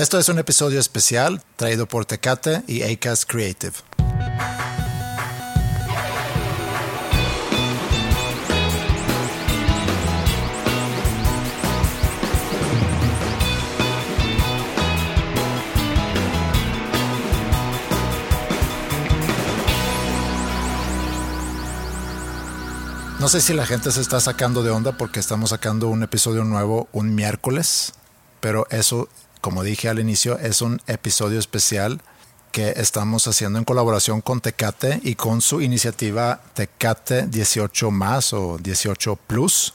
Esto es un episodio especial traído por Tecate y Acast Creative. No sé si la gente se está sacando de onda porque estamos sacando un episodio nuevo un miércoles, pero eso, como dije al inicio, es un episodio especial que estamos haciendo en colaboración con Tecate y con su iniciativa Tecate 18 más o 18 plus,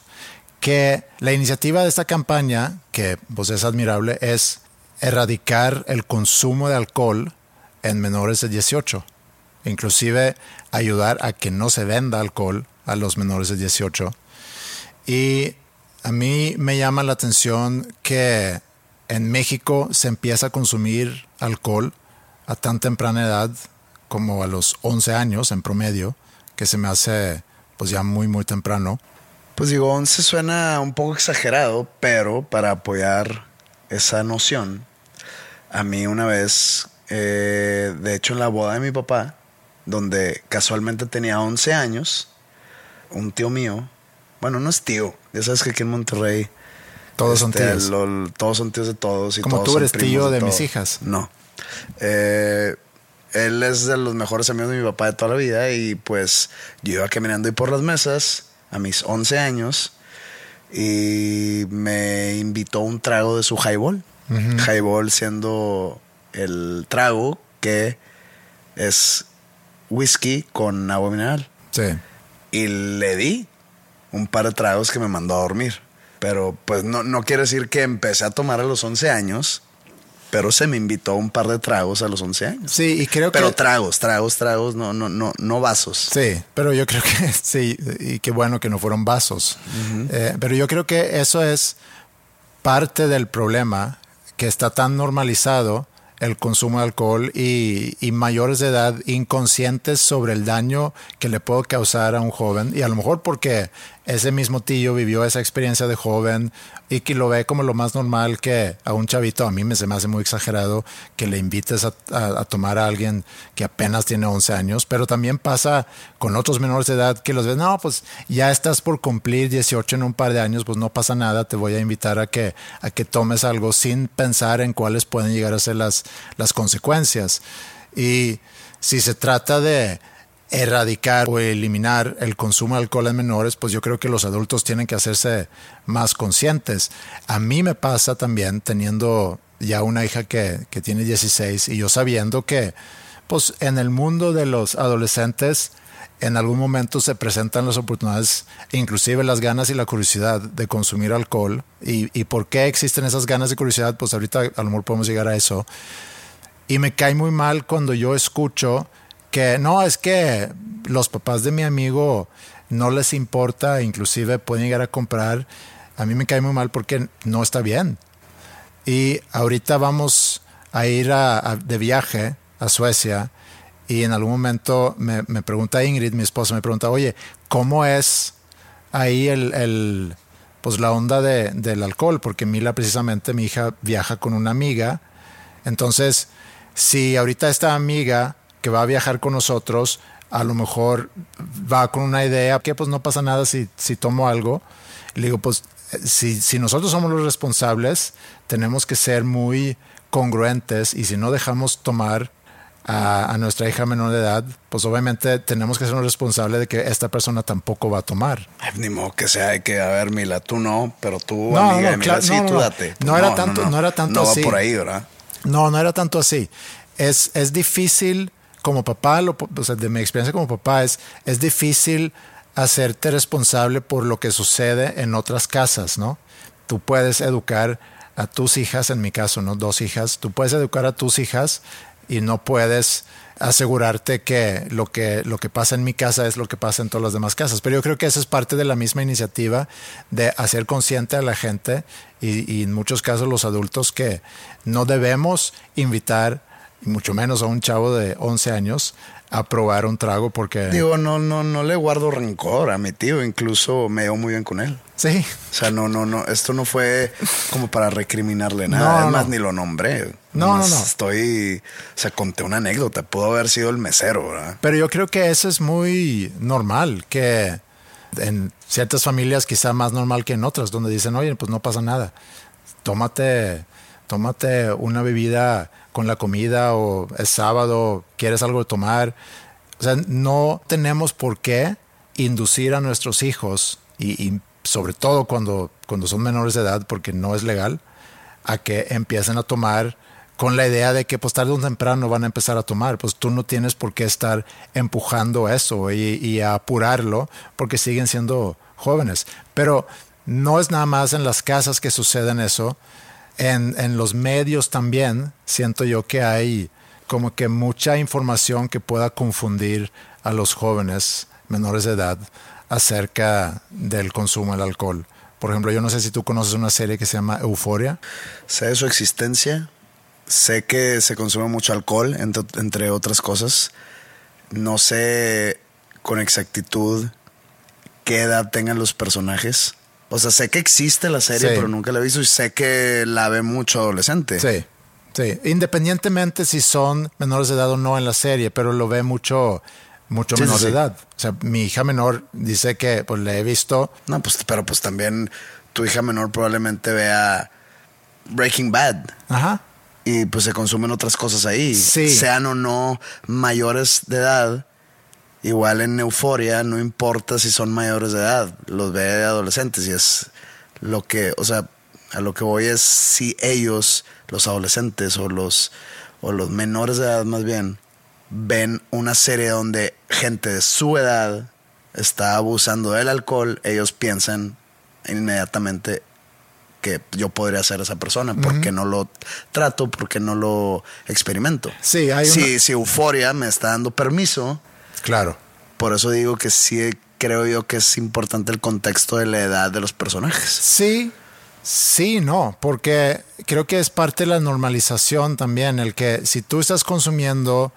que la iniciativa de esta campaña, que pues es admirable, es erradicar el consumo de alcohol en menores de 18, inclusive ayudar a que no se venda alcohol a los menores de 18. Y a mí me llama la atención que en México se empieza a consumir alcohol a tan temprana edad como a los 11 años en promedio, que se me hace pues ya muy muy temprano. Pues digo, 11 suena un poco exagerado, pero para apoyar esa noción, a mí una vez, eh, de hecho en la boda de mi papá, donde casualmente tenía 11 años, un tío mío, bueno, no es tío, ya sabes que aquí en Monterrey Todos son este, tíos. lo- todos son tíos de todos. Y Como todos tú eres tío de mis hijas. No. Eh, él es de los mejores amigos de mi papá de toda la vida y pues yo iba caminando ahí por las mesas a mis 11 años y me invitó un trago de su highball. Highball siendo el trago que es whisky con agua mineral. Sí. Y le di un par de tragos que me mandó a dormir. Pero pues no, no quiere decir que empecé a tomar a los 11 años, pero se me invitó un par de tragos a los 11 años. Sí, y creo Pero que... tragos, tragos, tragos, no, no, no, no vasos. Sí, pero yo creo que sí, y qué bueno que no fueron vasos. Eh, pero yo creo que eso es parte del problema, que está tan normalizado el consumo de alcohol y, y mayores de edad inconscientes sobre el daño que le puede causar a un joven. Y a lo mejor porque ese mismo tío vivió esa experiencia de joven y que lo ve como lo más normal que a un chavito, a mí me se me hace muy exagerado que le invites a, tomar a alguien que apenas tiene 11 años, pero también pasa con otros menores de edad que los ven, no, pues ya estás por cumplir 18 en un par de años, pues no pasa nada, te voy a invitar a que, a que tomes algo sin pensar en cuáles pueden llegar a ser las, las consecuencias. Y si se trata de erradicar o eliminar el consumo de alcohol en menores, pues yo creo que los adultos tienen que hacerse más conscientes. A mí me pasa también teniendo ya una hija que, que tiene 16 y yo sabiendo que pues en el mundo de los adolescentes en algún momento se presentan las oportunidades, inclusive las ganas y la curiosidad de consumir alcohol. ¿Y, y por qué existen esas ganas y curiosidad? Pues ahorita a lo podemos llegar a eso. Y me cae muy mal cuando yo escucho no, es que los papás de mi amigo no les importa, inclusive pueden llegar a comprar. A mí me cae muy mal porque no está bien. Y ahorita vamos a ir de viaje a Suecia y en algún momento me, me pregunta Ingrid, mi esposa, me pregunta, oye, ¿cómo es ahí el, el, pues la onda de- del alcohol? Porque Mila precisamente, mi hija, viaja con una amiga. Entonces, si ahorita esta amiga que va a viajar con nosotros, a lo mejor va con una idea que pues no pasa nada si, si tomo algo. Le digo, pues si, si nosotros somos los responsables, tenemos que ser muy congruentes y si no dejamos tomar a, nuestra hija menor de edad, pues obviamente tenemos que ser responsables de que esta persona tampoco va a tomar. ni modo que sea que, a ver, Mila, tú no, pero tú, no, amiga no, Mila, sí, tú date. No, era tanto, no, era tanto no así. va por ahí, ¿verdad? No, no era tanto así. Es, es difícil, como papá, lo, de mi experiencia como papá, es, es difícil hacerte responsable por lo que sucede en otras casas, ¿no? Tú puedes educar a tus hijas, en mi caso, ¿no? Dos hijas, tú puedes educar a tus hijas y no puedes asegurarte que lo que lo que pasa en mi casa es lo que pasa en todas las demás casas. Pero yo creo que esa es parte de la misma iniciativa de hacer consciente a la gente y, y en muchos casos los adultos que no debemos invitar, y mucho menos a un chavo de 11 años, a probar un trago porque... Digo, no, no, no le guardo rencor a mi tío, incluso me dio muy bien con él. Sí. O sea, no, no, no, esto no fue como para recriminarle nada, además ni lo nombré. No, no, no. Estoy, o sea, conté una anécdota, pudo haber sido el mesero, ¿verdad? Pero yo creo que eso es muy normal, que en ciertas familias quizá más normal que en otras, donde dicen, oye, pues no pasa nada, tómate, tómate una bebida con la comida o es sábado, quieres algo de tomar. O sea, no tenemos por qué inducir a nuestros hijos y, sobre todo cuando, cuando son menores de edad, porque no es legal, a que empiecen a tomar con la idea de que pues tarde o temprano van a empezar a tomar. Pues tú no tienes por qué estar empujando eso y, y apurarlo porque siguen siendo jóvenes. Pero no es nada más en las casas que suceden eso, en, en los medios también siento yo que hay como que mucha información que pueda confundir a los jóvenes menores de edad acerca del consumo del alcohol. Por ejemplo, yo no sé si tú conoces una serie que se llama Euforia. Sé de su existencia, sé que se consume mucho alcohol, entre, entre otras cosas. No sé con exactitud qué edad tengan los personajes. O sea, sé que existe la serie, pero nunca la he visto y sé que la ve mucho adolescente. Sí, sí. Independientemente si son menores de edad o no en la serie, pero lo ve mucho, mucho menor de edad. O sea, mi hija menor dice que pues le he visto. No, pues, pero pues también tu hija menor probablemente vea Breaking Bad. Ajá. Y pues se consumen otras cosas ahí. Sí. Sean o no mayores de edad Igual en Euforia no importa si son mayores de edad, los ve de adolescentes y es lo que, o sea, a lo que voy es si ellos, los adolescentes o los, o los menores de edad más bien, ven una serie donde gente de su edad está abusando del alcohol, ellos piensan inmediatamente que yo podría ser esa persona, porque no lo trato, porque no lo experimento. Sí, hay si, si Euforia me está dando permiso, Claro. Por eso digo que sí creo yo que es importante el contexto de la edad de los personajes. Sí, sí, no, porque creo que es parte de la normalización también, el que si tú estás consumiendo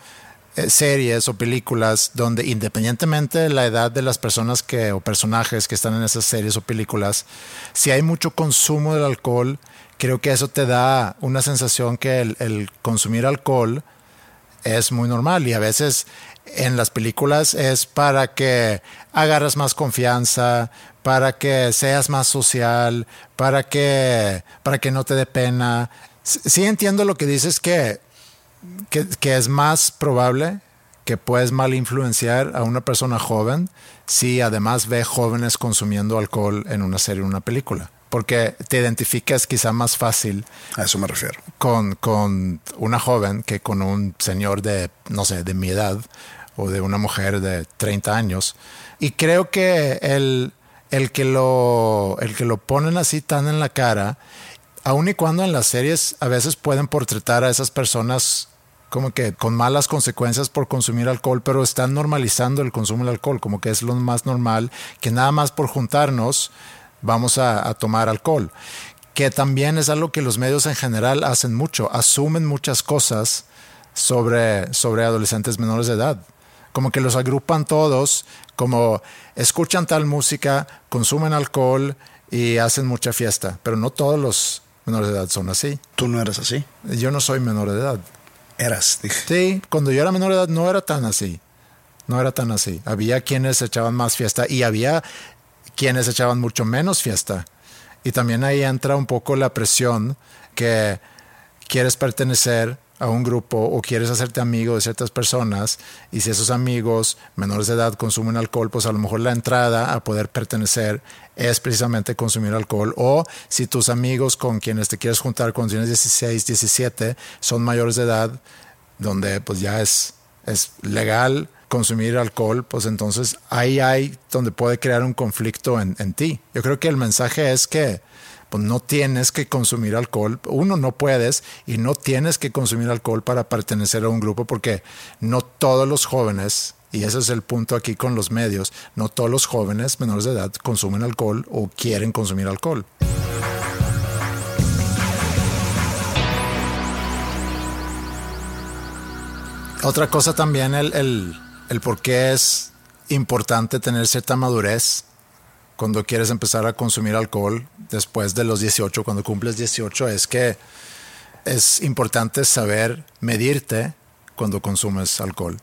eh, series o películas donde independientemente de la edad de las personas que o personajes que están en esas series o películas, si hay mucho consumo del alcohol, creo que eso te da una sensación que el, el consumir alcohol es muy normal y a veces en las películas es para que agarres más confianza, para que seas más social, para que, para que no te dé pena. Sí entiendo lo que dices que, que, es más probable que puedes mal influenciar a una persona joven si además ve jóvenes consumiendo alcohol en una serie o una película. Porque te identificas quizá más fácil. A eso me refiero. Con, con una joven que con un señor de, no sé, de mi edad o de una mujer de 30 años. Y creo que el, el, que lo, el que lo ponen así tan en la cara, aun y cuando en las series a veces pueden portretar a esas personas como que con malas consecuencias por consumir alcohol, pero están normalizando el consumo del alcohol, como que es lo más normal, que nada más por juntarnos vamos a, a tomar alcohol, que también es algo que los medios en general hacen mucho, asumen muchas cosas sobre, sobre adolescentes menores de edad como que los agrupan todos, como escuchan tal música, consumen alcohol y hacen mucha fiesta, pero no todos los menores de edad son así. Tú no eras así. Yo no soy menor de edad. Eras, dije. Sí, cuando yo era menor de edad no era tan así. No era tan así. Había quienes echaban más fiesta y había quienes echaban mucho menos fiesta. Y también ahí entra un poco la presión que quieres pertenecer a un grupo o quieres hacerte amigo de ciertas personas y si esos amigos menores de edad consumen alcohol, pues a lo mejor la entrada a poder pertenecer es precisamente consumir alcohol o si tus amigos con quienes te quieres juntar cuando tienes 16, 17 son mayores de edad, donde pues ya es, es legal consumir alcohol, pues entonces ahí hay donde puede crear un conflicto en, en ti. Yo creo que el mensaje es que pues no tienes que consumir alcohol. Uno, no puedes y no tienes que consumir alcohol para pertenecer a un grupo porque no todos los jóvenes, y ese es el punto aquí con los medios, no todos los jóvenes menores de edad consumen alcohol o quieren consumir alcohol. Otra cosa también, el, el, el por qué es importante tener cierta madurez cuando quieres empezar a consumir alcohol después de los 18, cuando cumples 18, es que es importante saber medirte cuando consumes alcohol.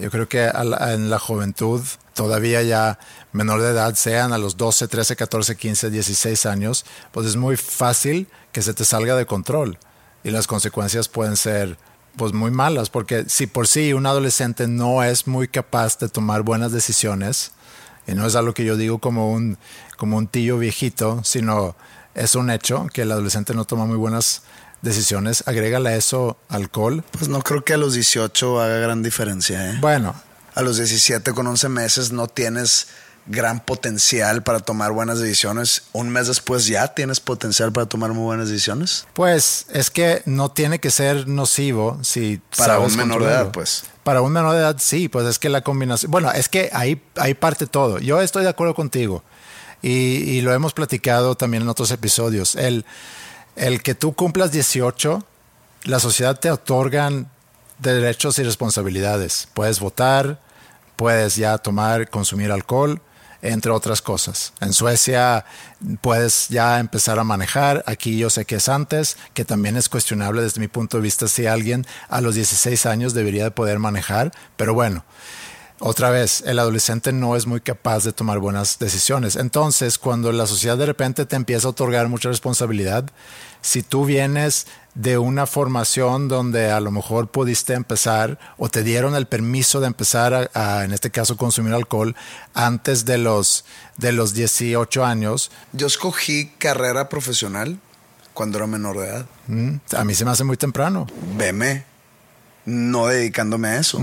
Yo creo que en la juventud, todavía ya menor de edad, sean a los 12, 13, 14, 15, 16 años, pues es muy fácil que se te salga de control y las consecuencias pueden ser pues muy malas, porque si por sí un adolescente no es muy capaz de tomar buenas decisiones, y no es algo que yo digo como un, como un tío viejito, sino es un hecho que el adolescente no toma muy buenas decisiones. Agrégale a eso alcohol. Pues no creo que a los 18 haga gran diferencia. ¿eh? Bueno. A los 17 con 11 meses no tienes gran potencial para tomar buenas decisiones. Un mes después ya tienes potencial para tomar muy buenas decisiones. Pues es que no tiene que ser nocivo si para un menor de edad, pues. Para un menor de edad, sí, pues es que la combinación. Bueno, es que ahí, parte todo. Yo estoy de acuerdo contigo y, lo hemos platicado también en otros episodios. El, el que tú cumplas 18, la sociedad te otorgan derechos y responsabilidades. Puedes votar, puedes ya tomar, consumir alcohol, entre otras cosas. En Suecia puedes ya empezar a manejar, aquí yo sé que es antes, que también es cuestionable desde mi punto de vista si alguien a los 16 años debería de poder manejar, pero bueno. Otra vez, el adolescente no es muy capaz de tomar buenas decisiones. Entonces, cuando la sociedad de repente te empieza a otorgar mucha responsabilidad, si tú vienes de una formación donde a lo mejor pudiste empezar o te dieron el permiso de empezar a, en este caso, consumir alcohol antes de los, de los 18 años. Yo escogí carrera profesional cuando era menor de edad. Mm, a mí se me hace muy temprano. Veme, no dedicándome a eso.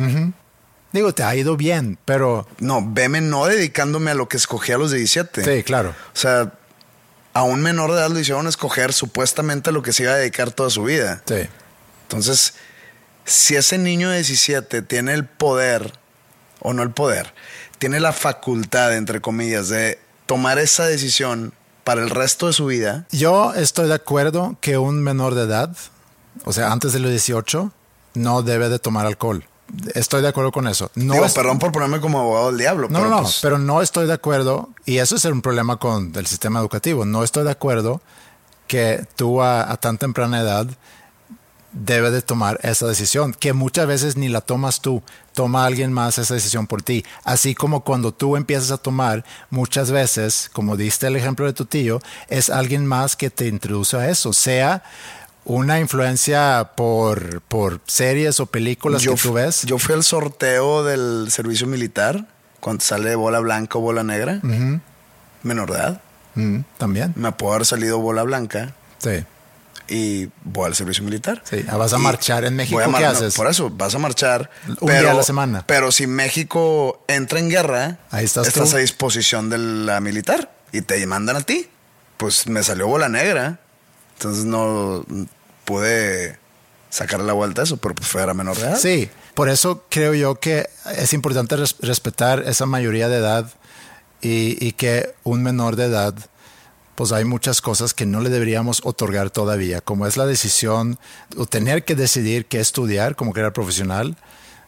Digo, te ha ido bien, pero... No, veme no dedicándome a lo que escogí a los 17. Sí, claro. O sea, a un menor de edad lo hicieron escoger supuestamente lo que se iba a dedicar toda su vida. Sí. Entonces, si ese niño de 17 tiene el poder, o no el poder, tiene la facultad, entre comillas, de tomar esa decisión para el resto de su vida. Yo estoy de acuerdo que un menor de edad, o sea, antes de los 18, no debe de tomar alcohol. Estoy de acuerdo con eso. No perdón por ponerme como abogado del diablo. No, pero no, pues pero no estoy de acuerdo, y eso es un problema con el sistema educativo. No estoy de acuerdo que tú a, tan temprana edad debe de tomar esa decisión, que muchas veces ni la tomas tú, toma alguien más esa decisión por ti. Así como cuando tú empiezas a tomar, muchas veces, como diste el ejemplo de tu tío, es alguien más que te introduce a eso, sea una influencia por, por series o películas que tú ves? Yo fui al sorteo del servicio militar cuando sale bola blanca o bola negra. Menor de edad. También. Me puedo haber salido bola blanca. Sí. Y voy al servicio militar. Sí. Ah, vas a marchar en México. ¿Qué haces? por eso, vas a marchar. Un día a la semana. Pero si México entra en guerra, Ahí estás, estás a disposición de la militar y te mandan a ti. Pues me salió bola negra. Entonces no pude sacar la vuelta a eso, pero pues fuera menor de edad. Sí, por eso creo yo que es importante respetar esa mayoría de edad y, que un menor de edad, pues hay muchas cosas que no le deberíamos otorgar todavía, como es la decisión o tener que decidir qué estudiar como era profesional,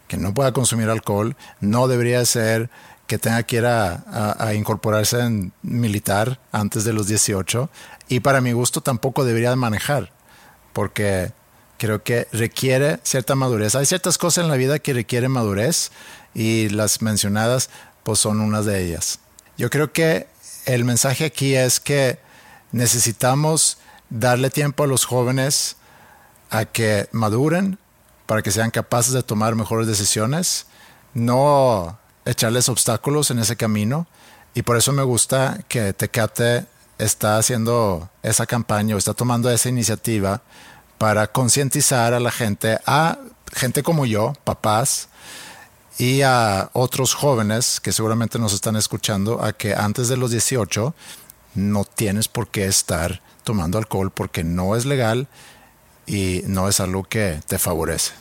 que no pueda consumir alcohol, no debería ser que tenga que ir a, a, incorporarse en militar antes de los 18 y para mi gusto tampoco debería manejar porque creo que requiere cierta madurez. Hay ciertas cosas en la vida que requieren madurez y las mencionadas pues son unas de ellas. Yo creo que el mensaje aquí es que necesitamos darle tiempo a los jóvenes a que maduren para que sean capaces de tomar mejores decisiones, no echarles obstáculos en ese camino. Y por eso me gusta que Tecate está haciendo esa campaña o está tomando esa iniciativa para concientizar a la gente, a gente como yo, papás, y a otros jóvenes que seguramente nos están escuchando, a que antes de los 18 no tienes por qué estar tomando alcohol porque no es legal y no es algo que te favorece.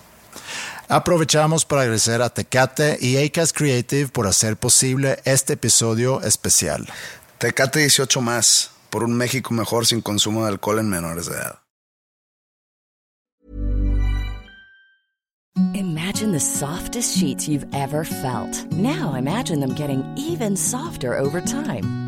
Aprovechamos para agradecer a Tecate y Acast Creative por hacer posible este episodio especial. Tecate 18 más, por un México mejor sin consumo de alcohol en menores de edad. Imagine the softest sheets you've ever felt. Now imagine them getting even softer over time.